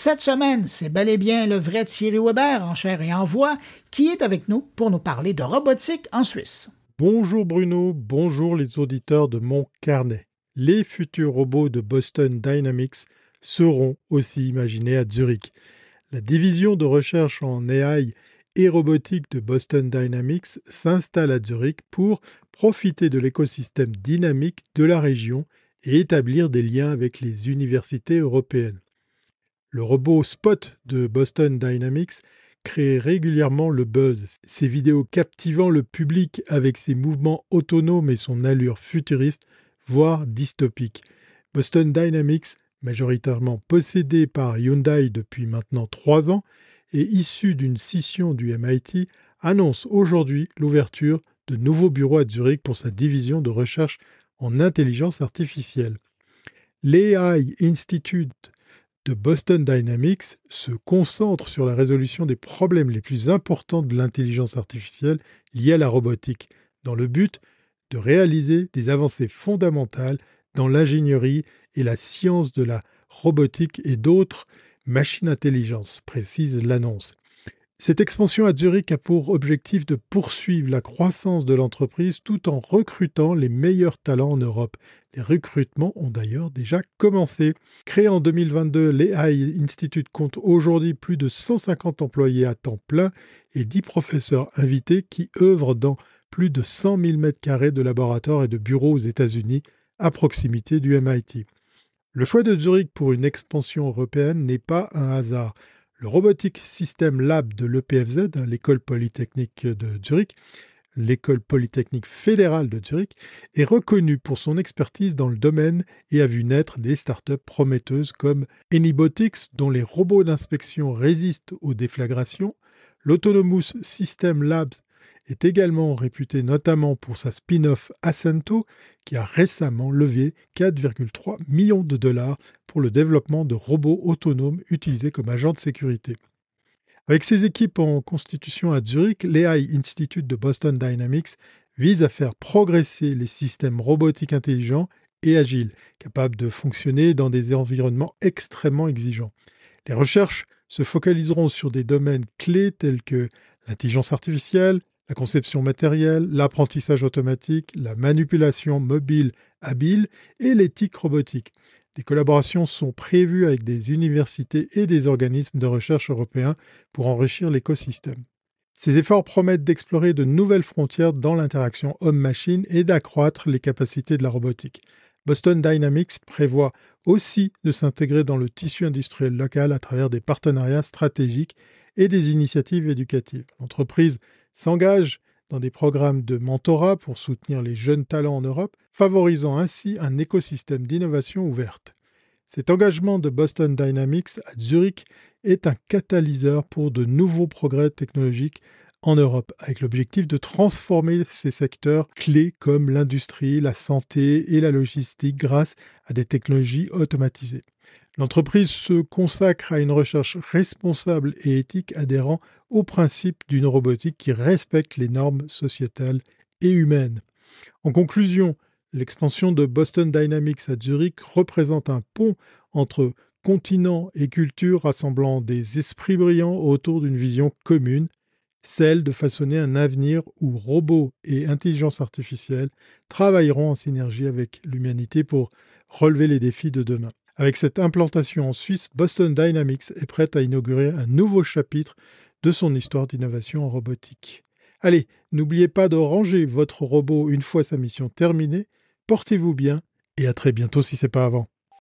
Cette semaine, c'est bel et bien le vrai Thierry Weber en chair et en voix qui est avec nous pour nous parler de robotique en Suisse. Bonjour Bruno, bonjour les auditeurs de mon carnet. Les futurs robots de Boston Dynamics seront aussi imaginés à Zurich. La division de recherche en AI et robotique de Boston Dynamics s'installe à Zurich pour profiter de l'écosystème dynamique de la région et établir des liens avec les universités européennes. Le robot Spot de Boston Dynamics crée régulièrement le buzz, ses vidéos captivant le public avec ses mouvements autonomes et son allure futuriste, voire dystopique. Boston Dynamics, majoritairement possédé par Hyundai depuis maintenant trois ans et issu d'une scission du MIT, annonce aujourd'hui l'ouverture de nouveaux bureaux à Zurich pour sa division de recherche en intelligence artificielle. L'AI Institute de Boston Dynamics se concentre sur la résolution des problèmes les plus importants de l'intelligence artificielle liée à la robotique, dans le but de réaliser des avancées fondamentales dans l'ingénierie et la science de la robotique et d'autres machines intelligence, précise l'annonce. Cette expansion à Zurich a pour objectif de poursuivre la croissance de l'entreprise tout en recrutant les meilleurs talents en Europe. Les recrutements ont d'ailleurs déjà commencé. Créé en 2022, l'AI Institute compte aujourd'hui plus de 150 employés à temps plein et 10 professeurs invités qui œuvrent dans plus de 100 000 m2 de laboratoires et de bureaux aux États-Unis à proximité du MIT. Le choix de Zurich pour une expansion européenne n'est pas un hasard. Le Robotic System Lab de l'EPFZ, l'école polytechnique de Zurich, l'école polytechnique fédérale de Zurich, est reconnu pour son expertise dans le domaine et a vu naître des startups prometteuses comme Anybotics, dont les robots d'inspection résistent aux déflagrations, l'Autonomous System Labs est également réputé notamment pour sa spin-off Ascento, qui a récemment levé 4,3 millions de dollars pour le développement de robots autonomes utilisés comme agents de sécurité. Avec ses équipes en constitution à Zurich, l'AI Institute de Boston Dynamics vise à faire progresser les systèmes robotiques intelligents et agiles, capables de fonctionner dans des environnements extrêmement exigeants. Les recherches se focaliseront sur des domaines clés tels que l'intelligence artificielle, la conception matérielle, l'apprentissage automatique, la manipulation mobile habile et l'éthique robotique. Des collaborations sont prévues avec des universités et des organismes de recherche européens pour enrichir l'écosystème. Ces efforts promettent d'explorer de nouvelles frontières dans l'interaction homme-machine et d'accroître les capacités de la robotique. Boston Dynamics prévoit aussi de s'intégrer dans le tissu industriel local à travers des partenariats stratégiques et des initiatives éducatives. L'entreprise s'engage dans des programmes de mentorat pour soutenir les jeunes talents en Europe, favorisant ainsi un écosystème d'innovation ouverte. Cet engagement de Boston Dynamics à Zurich est un catalyseur pour de nouveaux progrès technologiques en Europe, avec l'objectif de transformer ces secteurs clés comme l'industrie, la santé et la logistique grâce à des technologies automatisées. L'entreprise se consacre à une recherche responsable et éthique adhérant aux principes d'une robotique qui respecte les normes sociétales et humaines. En conclusion, l'expansion de Boston Dynamics à Zurich représente un pont entre continent et culture rassemblant des esprits brillants autour d'une vision commune, celle de façonner un avenir où robots et intelligence artificielle travailleront en synergie avec l'humanité pour relever les défis de demain. Avec cette implantation en Suisse, Boston Dynamics est prête à inaugurer un nouveau chapitre de son histoire d'innovation en robotique. Allez, n'oubliez pas de ranger votre robot une fois sa mission terminée, portez-vous bien et à très bientôt si ce n'est pas avant.